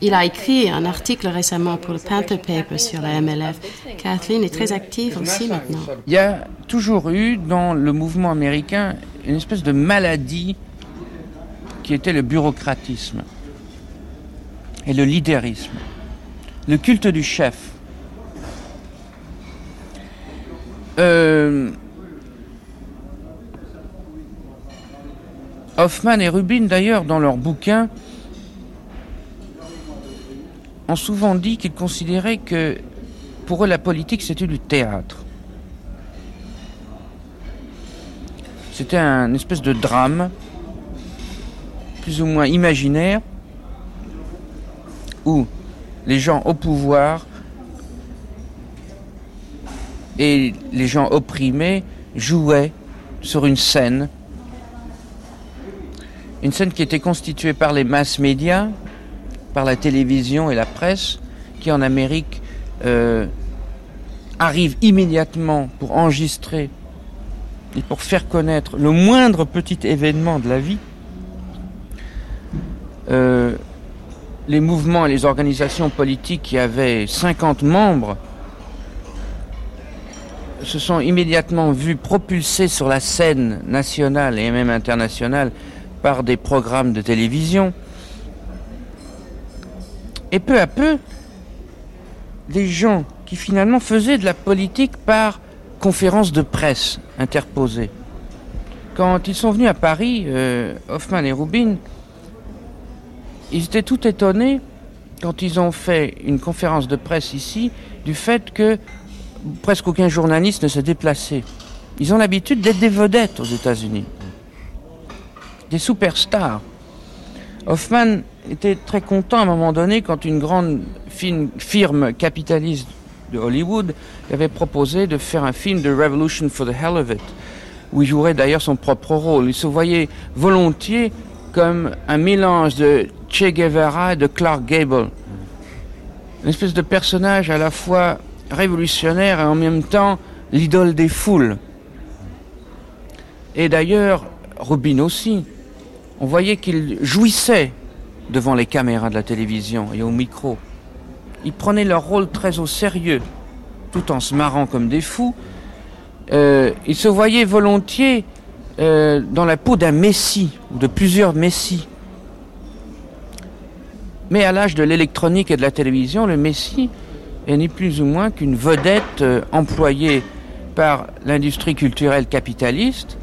Il a écrit un article récemment pour le Panther Paper sur la MLF. Kathleen est très active aussi maintenant. Il y a toujours eu dans le mouvement américain une espèce de maladie qui était le bureaucratisme et le leaderisme, le culte du chef. Euh, Hoffman et Rubin, d'ailleurs, dans leur bouquin, ont souvent dit qu'ils considéraient que pour eux la politique c'était du théâtre. C'était un espèce de drame, plus ou moins imaginaire, où les gens au pouvoir et les gens opprimés jouaient sur une scène, une scène qui était constituée par les masses médias, par la télévision et la presse, qui en Amérique euh, arrivent immédiatement pour enregistrer et pour faire connaître le moindre petit événement de la vie. Euh, les mouvements et les organisations politiques qui avaient 50 membres se sont immédiatement vus propulsés sur la scène nationale et même internationale par des programmes de télévision. Et peu à peu, des gens qui finalement faisaient de la politique par conférence de presse interposée. Quand ils sont venus à Paris, euh, Hoffman et Rubin, ils étaient tout étonnés quand ils ont fait une conférence de presse ici du fait que presque aucun journaliste ne se déplaçait. Ils ont l'habitude d'être des vedettes aux États-Unis, des superstars. Hoffman était très content à un moment donné quand une grande firme capitaliste de Hollywood avait proposé de faire un film de Revolution for the Hell of It, où il jouerait d'ailleurs son propre rôle. Il se voyait volontiers comme un mélange de Che Guevara et de Clark Gable. Une espèce de personnage à la fois révolutionnaire et en même temps l'idole des foules. Et d'ailleurs, Rubin aussi. On voyait qu'il jouissait devant les caméras de la télévision et au micro. Ils prenaient leur rôle très au sérieux, tout en se marrant comme des fous. Euh, ils se voyaient volontiers euh, dans la peau d'un messie, ou de plusieurs messies. Mais à l'âge de l'électronique et de la télévision, le messie est ni plus ou moins qu'une vedette euh, employée par l'industrie culturelle capitaliste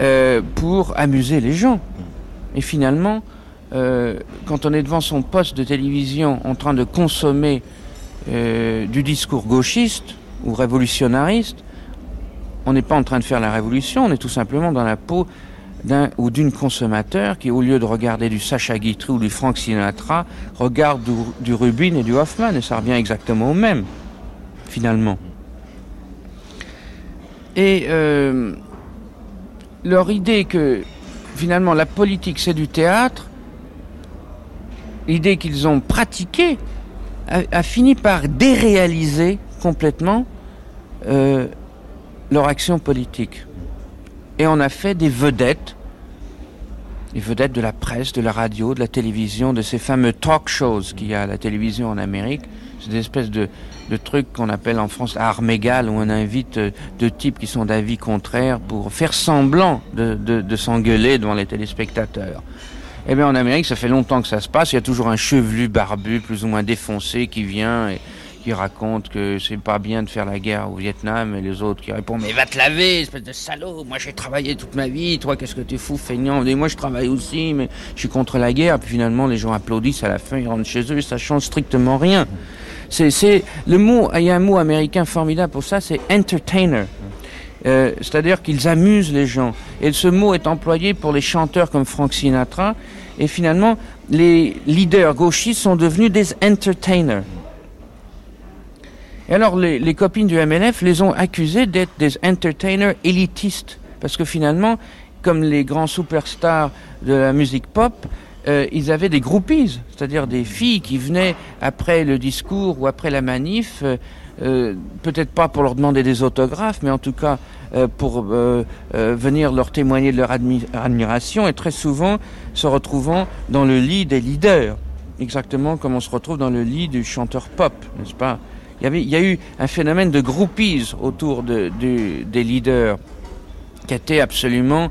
euh, pour amuser les gens. Et finalement, quand on est devant son poste de télévision en train de consommer du discours gauchiste ou révolutionnariste, on n'est pas en train de faire la révolution, on est tout simplement dans la peau d'un ou d'une consommateur qui, au lieu de regarder du Sacha Guitry ou du Frank Sinatra, regarde du, Rubin et du Hoffman, et ça revient exactement au même, finalement. Et euh, leur idée que finalement la politique c'est du théâtre, l'idée qu'ils ont pratiquée a, fini par déréaliser complètement euh, leur action politique. Et on a fait des vedettes, des vedettes de la presse, de la radio, de la télévision, de ces fameux talk shows qu'il y a à la télévision en Amérique. C'est des espèces de, trucs qu'on appelle en France armes égales, où on invite euh, deux types qui sont d'avis contraires pour faire semblant de, s'engueuler devant les téléspectateurs. Eh bien, en Amérique, ça fait longtemps que ça se passe. Il y a toujours un chevelu barbu, plus ou moins défoncé, qui vient qui raconte que c'est pas bien de faire la guerre au Vietnam, et les autres qui répondent Mais va te laver, espèce de salaud Moi, j'ai travaillé toute ma vie. Toi, qu'est-ce que tu fou, feignant Et moi, je travaille aussi, mais je suis contre la guerre. Puis finalement, les gens applaudissent à la fin, ils rentrent chez eux, ça change strictement rien. C'est le mot. Il y a un mot américain formidable pour ça, c'est entertainer. Euh, c'est-à-dire qu'ils amusent les gens. Et ce mot est employé pour les chanteurs comme Frank Sinatra. Et finalement, les leaders gauchistes sont devenus des entertainers. Et alors, les, copines du MLF les ont accusés d'être des entertainers élitistes. Parce que finalement, comme les grands superstars de la musique pop, euh, ils avaient des groupies, c'est-à-dire des filles qui venaient après le discours ou après la manif euh, euh, peut-être pas pour leur demander des autographes, mais en tout cas pour venir leur témoigner de leur admiration et très souvent se retrouvant dans le lit des leaders, exactement comme on se retrouve dans le lit du chanteur pop, n'est-ce pas? Il y, a eu un phénomène de groupies autour de, des leaders qui était absolument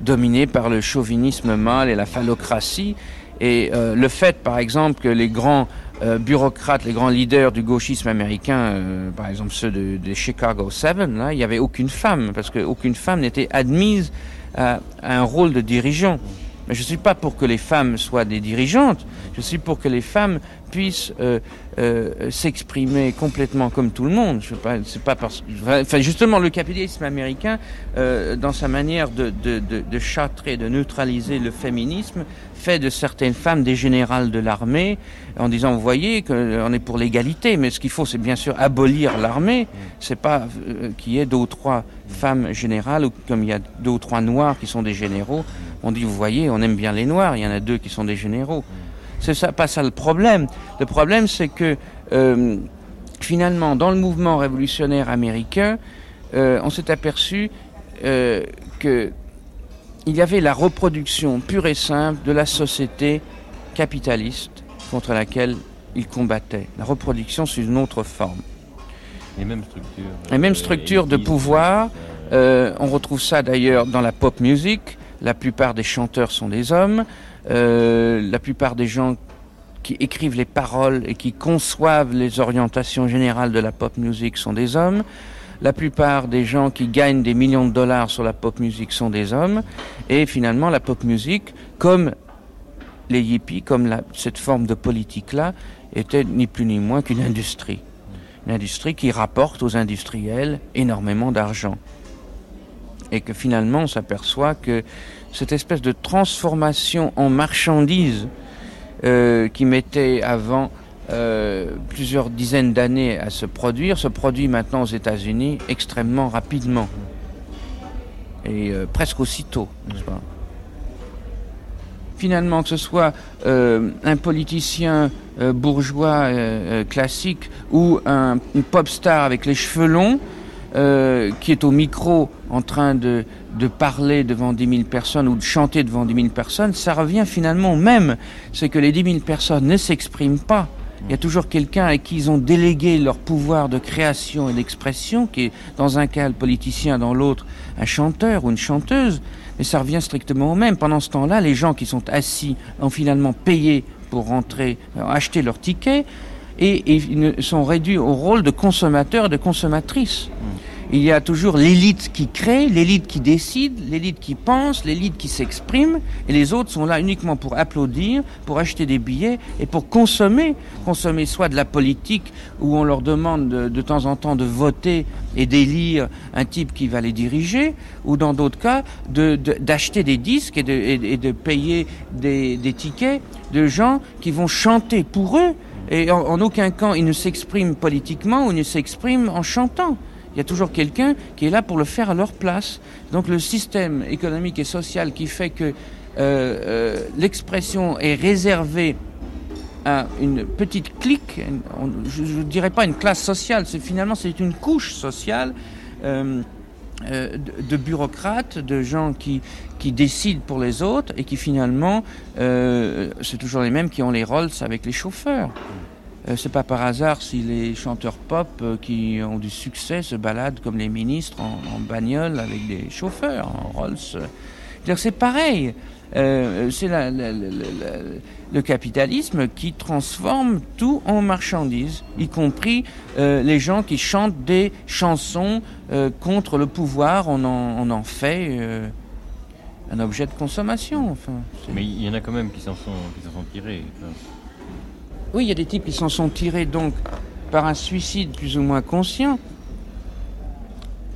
dominé par le chauvinisme mâle et la phallocratie. Et le fait, par exemple, que les grands euh, bureaucrates, les grands leaders du gauchisme américain, euh, par exemple ceux de, Chicago 7, là, il n'y avait aucune femme, parce qu'aucune femme n'était admise à, un rôle de dirigeant. Mais je ne suis pas pour que les femmes soient des dirigeantes, je suis pour que les femmes puissent euh, s'exprimer complètement comme tout le monde. Je pas, c'est pas parce, enfin justement le capitalisme américain, dans sa manière de, de, de, de châtrer, de neutraliser le féminisme, fait de certaines femmes des générales de l'armée en disant, vous voyez, qu'on est pour l'égalité, mais ce qu'il faut, c'est bien sûr abolir l'armée. C'est pas euh, qu'il y ait deux ou trois femmes générales, ou comme il y a deux ou trois noirs qui sont des généraux. On dit, vous voyez, on aime bien les noirs, il y en a deux qui sont des généraux. C'est ça, pas ça le problème. Le problème, c'est que euh, finalement, dans le mouvement révolutionnaire américain, euh, on s'est aperçu que il y avait la reproduction pure et simple de la société capitaliste contre laquelle il combattait. La reproduction sous une autre forme. Les mêmes structures. Les mêmes structures de pouvoir. Euh, on retrouve ça d'ailleurs dans la pop music. La plupart des chanteurs sont des hommes. Euh, la plupart des gens qui écrivent les paroles et qui conçoivent les orientations générales de la pop music sont des hommes. La plupart des gens qui gagnent des millions de dollars sur la pop music sont des hommes. Et finalement, la pop music, comme les hippies, comme cette forme de politique-là, était ni plus ni moins qu'une industrie. Une industrie qui rapporte aux industriels énormément d'argent. Et que finalement, on s'aperçoit que cette espèce de transformation en marchandise euh, qui mettait avant euh, plusieurs dizaines d'années à se produire, se produit maintenant aux États-Unis extrêmement rapidement. Et euh, presque aussitôt, Finalement, que ce soit un politicien bourgeois classique ou un, une pop star avec les cheveux longs, qui est au micro en train de, de, parler devant 10 000 personnes ou de chanter devant 10 000 personnes, ça revient finalement au même. C'est que les 10 000 personnes ne s'expriment pas il y a toujours quelqu'un à qui ils ont délégué leur pouvoir de création et d'expression, qui est dans un cas le politicien, dans l'autre un chanteur ou une chanteuse, mais ça revient strictement au même. Pendant ce temps-là, les gens qui sont assis ont finalement payé pour rentrer, euh, acheter leur ticket, et, ils sont réduits au rôle de consommateurs de consommatrices. Il y a toujours l'élite qui crée, l'élite qui décide, l'élite qui pense, l'élite qui s'exprime, et les autres sont là uniquement pour applaudir, pour acheter des billets et pour consommer. Consommer soit de la politique, où on leur demande de, temps en temps de voter et d'élire un type qui va les diriger, ou dans d'autres cas, d'acheter des disques et de, payer des, tickets de gens qui vont chanter pour eux. Et en, aucun cas, ils ne s'expriment politiquement ou ne s'expriment en chantant Il y a toujours quelqu'un qui est là pour le faire à leur place. Donc le système économique et social qui fait que l'expression est réservée à une petite clique, je ne dirais pas une classe sociale, c'est finalement c'est une couche sociale euh, euh, de, bureaucrates, de gens qui, qui décident pour les autres et qui finalement, euh, c'est toujours les mêmes qui ont les Rolls avec les chauffeurs. C'est pas par hasard si les chanteurs pop qui ont du succès se baladent comme les ministres en, en bagnole avec des chauffeurs en Rolls. C'est pareil. Euh, c'est le capitalisme qui transforme tout en marchandise, y compris euh, les gens qui chantent des chansons euh, contre le pouvoir, on en, fait un objet de consommation. Enfin, Mais il y en a quand même qui s'en sont, sont, tirés. Oui, il y a des types qui s'en sont tirés donc par un suicide plus ou moins conscient,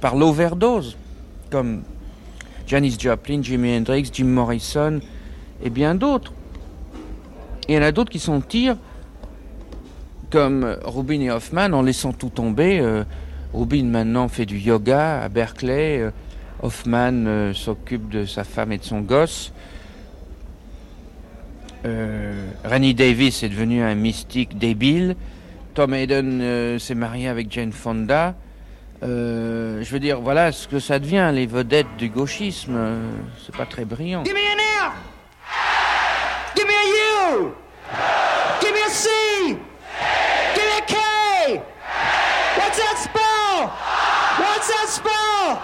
par l'overdose, comme Janis Joplin, Jimi Hendrix, Jim Morrison et bien d'autres. Il y en a d'autres qui s'en tirent comme Rubin et Hoffman en laissant tout tomber. Euh, Rubin maintenant fait du yoga à Berkeley. Euh, Hoffman euh, s'occupe de sa femme et de son gosse. Rennie Davis est devenu un mystique débile. Tom Hayden s'est marié avec Jane Fonda. Euh, je veux dire, voilà ce que ça devient, les vedettes du gauchisme. Euh, c'est pas très brillant. Give me an F! Give me a U! Give me a C! Give me a K! What's that spell? What's that spell?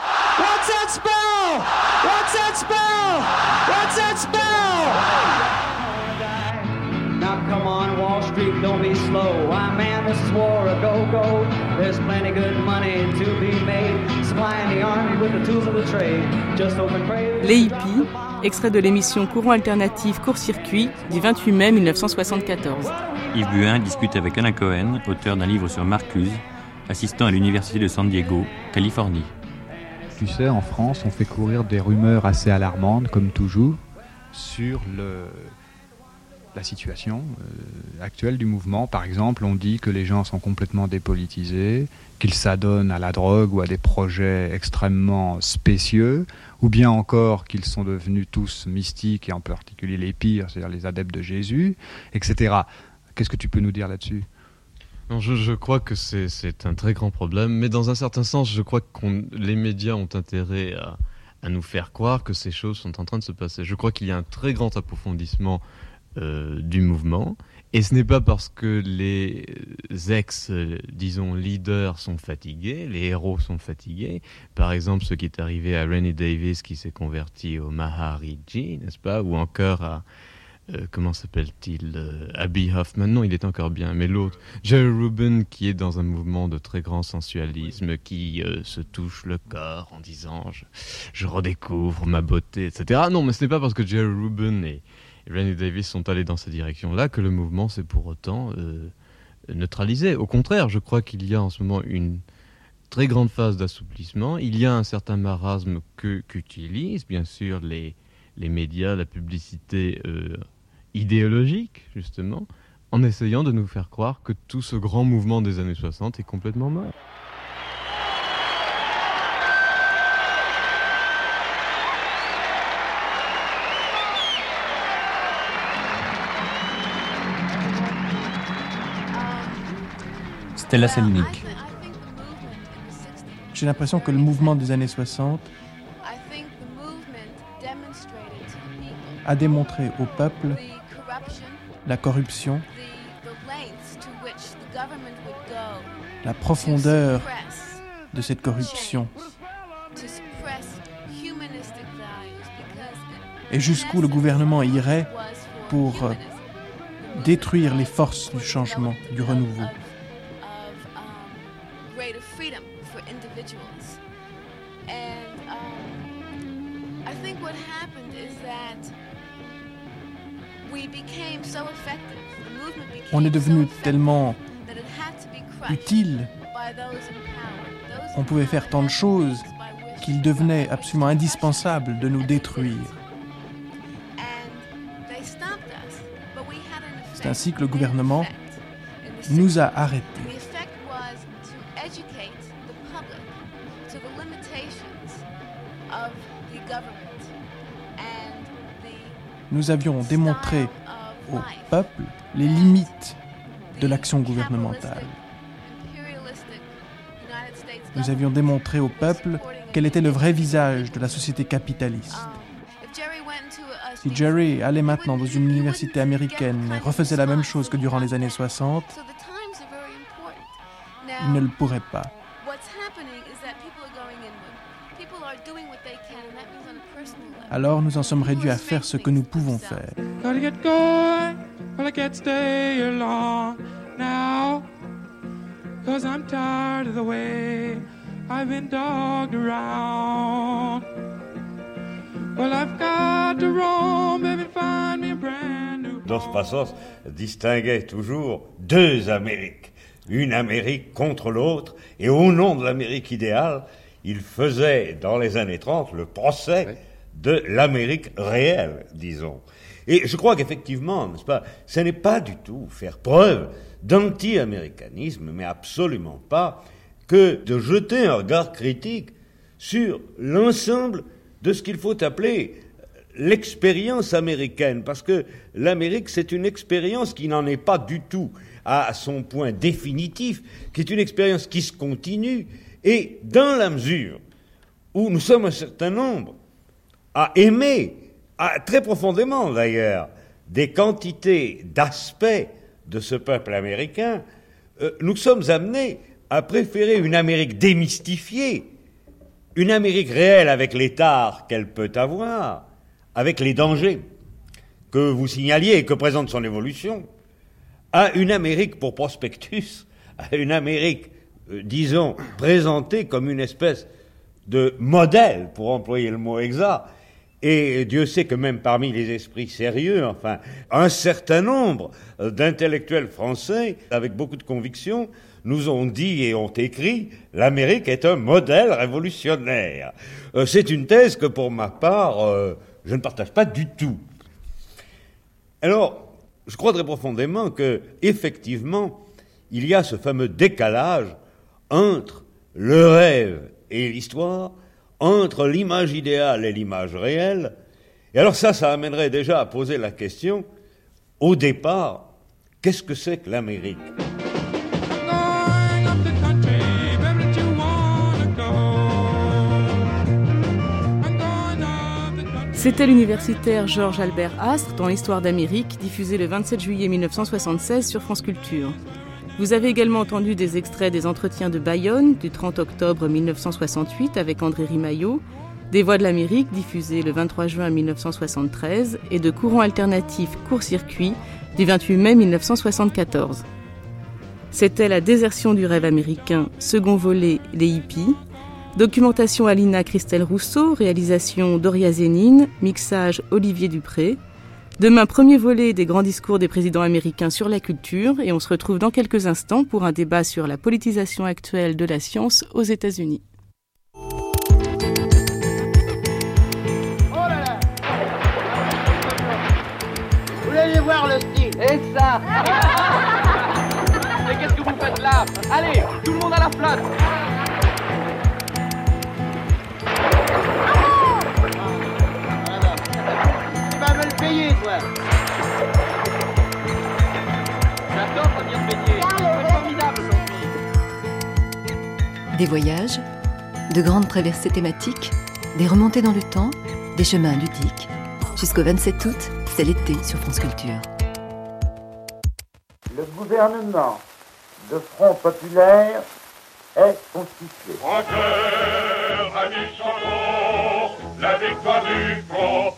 Slow. I man, this is war, a go-go. There's plenty good money to be made. Supplying the army with the tools of the trade. Just open pray. Les hippies, extrait de l'émission Courant alternatif court-circuit du 28 mai 1974. Yves Buin discute avec Anna Cohen, auteur d'un livre sur Marcuse, assistant à l'université de San Diego, Californie. Tu sais, en France, on fait courir des rumeurs assez alarmantes, comme toujours, sur le, la situation euh, actuelle du mouvement. Par exemple, on dit que les gens sont complètement dépolitisés, qu'ils s'adonnent à la drogue ou à des projets extrêmement spécieux, ou bien encore qu'ils sont devenus tous mystiques, et en particulier les pires, c'est-à-dire les adeptes de Jésus, etc. Qu'est-ce que tu peux nous dire là-dessus? Je, crois que c'est un très grand problème, mais dans un certain sens, je crois que les médias ont intérêt à nous faire croire que ces choses sont en train de se passer. Je crois qu'il y a un très grand approfondissement euh, du mouvement. Et ce n'est pas parce que les ex, disons, leaders sont fatigués, les héros sont fatigués. Par exemple, ce qui est arrivé à Rennie Davis qui s'est converti au Mahariji, n'est-ce pas Ou encore à, euh, comment s'appelle-t-il euh, Abby Hoffman. Non, il est encore bien. Mais l'autre, Jerry Rubin, qui est dans un mouvement de très grand sensualisme, qui se touche le corps en disant je, je redécouvre ma beauté, etc. Non, mais ce n'est pas parce que Jerry Rubin est et et Davis sont allés dans cette direction-là que le mouvement s'est pour autant euh, neutralisé. Au contraire, je crois qu'il y a en ce moment une très grande phase d'assouplissement. Il y a un certain marasme qu'utilisent bien sûr les, les médias, la publicité euh, idéologique, justement, en essayant de nous faire croire que tout ce grand mouvement des années 60 est complètement mort. Stella J'ai l'impression que le mouvement des années 60 a démontré au peuple la corruption, la profondeur de cette corruption. et jusqu'où le gouvernement irait pour euh, détruire les forces du changement, du renouveau. On est devenu tellement utile, on pouvait faire tant de choses qu'il devenait absolument indispensable de nous détruire. C'est ainsi que le gouvernement nous a arrêtés. Nous avions démontré au peuple les limites de l'action gouvernementale. Nous avions démontré au peuple quel était le vrai visage de la société capitaliste. Si Jerry allait maintenant dans une université américaine et refaisait la même chose que durant les années 60, il ne le pourrait pas. Alors nous en sommes réduits à faire ce que nous pouvons faire. Dos Passos distinguait toujours deux Amériques. Une Amérique contre l'autre, et au nom de l'Amérique idéale, il faisait dans les années 30 le procès de l'Amérique réelle, disons. Et je crois qu'effectivement, n'est-ce pas, ce n'est pas du tout faire preuve d'anti-américanisme, mais absolument pas, que de jeter un regard critique sur l'ensemble de ce qu'il faut appeler l'expérience américaine, parce que l'Amérique, c'est une expérience qui n'en est pas du tout à son point définitif, qui est une expérience qui se continue, et dans la mesure où nous sommes un certain nombre à aimer, à, très profondément d'ailleurs, des quantités d'aspects de ce peuple américain, euh, nous sommes amenés à préférer une Amérique démystifiée, une Amérique réelle avec l'état qu'elle peut avoir, avec les dangers que vous signaliez et que présente son évolution, à une Amérique pour prospectus, à une Amérique, euh, disons, présentée comme une espèce de modèle, pour employer le mot exact, et Dieu sait que même parmi les esprits sérieux, enfin, un certain nombre d'intellectuels français, avec beaucoup de conviction, nous ont dit et ont écrit l'Amérique est un modèle révolutionnaire. Euh, c'est une thèse que pour ma part, euh, je ne partage pas du tout. Alors, je crois très profondément que, effectivement, il y a ce fameux décalage entre le rêve et l'histoire, entre l'image idéale et l'image réelle. Et alors ça, ça amènerait déjà à poser la question, au départ, qu'est-ce que c'est que l'Amérique? C'était l'universitaire Georges Albert Astre dans l'Histoire d'Amérique, diffusé le 27 juillet 1976 sur France Culture. Vous avez également entendu des extraits des entretiens de Bayonne du 30 octobre 1968 avec André Rimaillot, des Voix de l'Amérique diffusées le 23 juin 1973 et de Courant alternatif court-circuit du 28 mai 1974. C'était la désertion du rêve américain, second volet Les hippies, Documentation Alina Christelle Rousseau, réalisation Doria Zénine, mixage Olivier Dupré. Demain, premier volet des grands discours des présidents américains sur la culture. Et on se retrouve dans quelques instants pour un débat sur la politisation actuelle de la science aux États-Unis. Vous allez voir le style. Et ça. <laughs> Mais qu'est-ce que vous faites là? Allez, tout le monde à la Des voyages, de grandes traversées thématiques, des remontées dans le temps, des chemins ludiques. Jusqu'au 27 août, c'est l'été sur France Culture. Le gouvernement de Front Populaire est constitué. La victoire du Front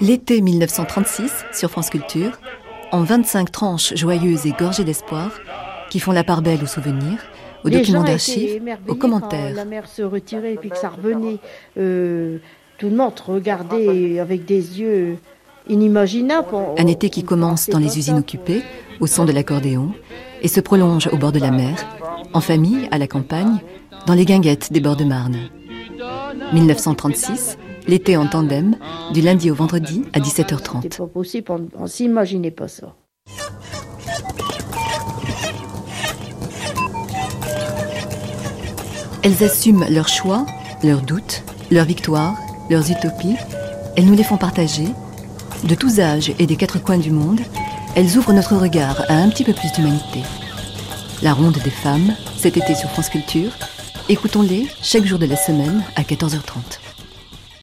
L'été 1936 sur France Culture, en 25 tranches joyeuses et gorgées d'espoir, qui font la part belle aux souvenirs, aux documents d'archives, aux commentaires. la mer se retirait et puis que ça revenait, euh, tout le monde regardait avec des yeux inimaginables. Un été qui commence dans les usines occupées, au son de l'accordéon, et se prolonge au bord de la mer, en famille, à la campagne, dans les guinguettes des bords de Marne. 1936, l'été en tandem, du lundi au vendredi à 17h30. C'est pas possible, on, s'imaginait pas ça. Elles assument leurs choix, leurs doutes, leurs victoires, leurs utopies. Elles nous les font partager. De tous âges et des quatre coins du monde, elles ouvrent notre regard à un petit peu plus d'humanité. La ronde des femmes, cet été sur France Culture. Écoutons-les chaque jour de la semaine à 14h30.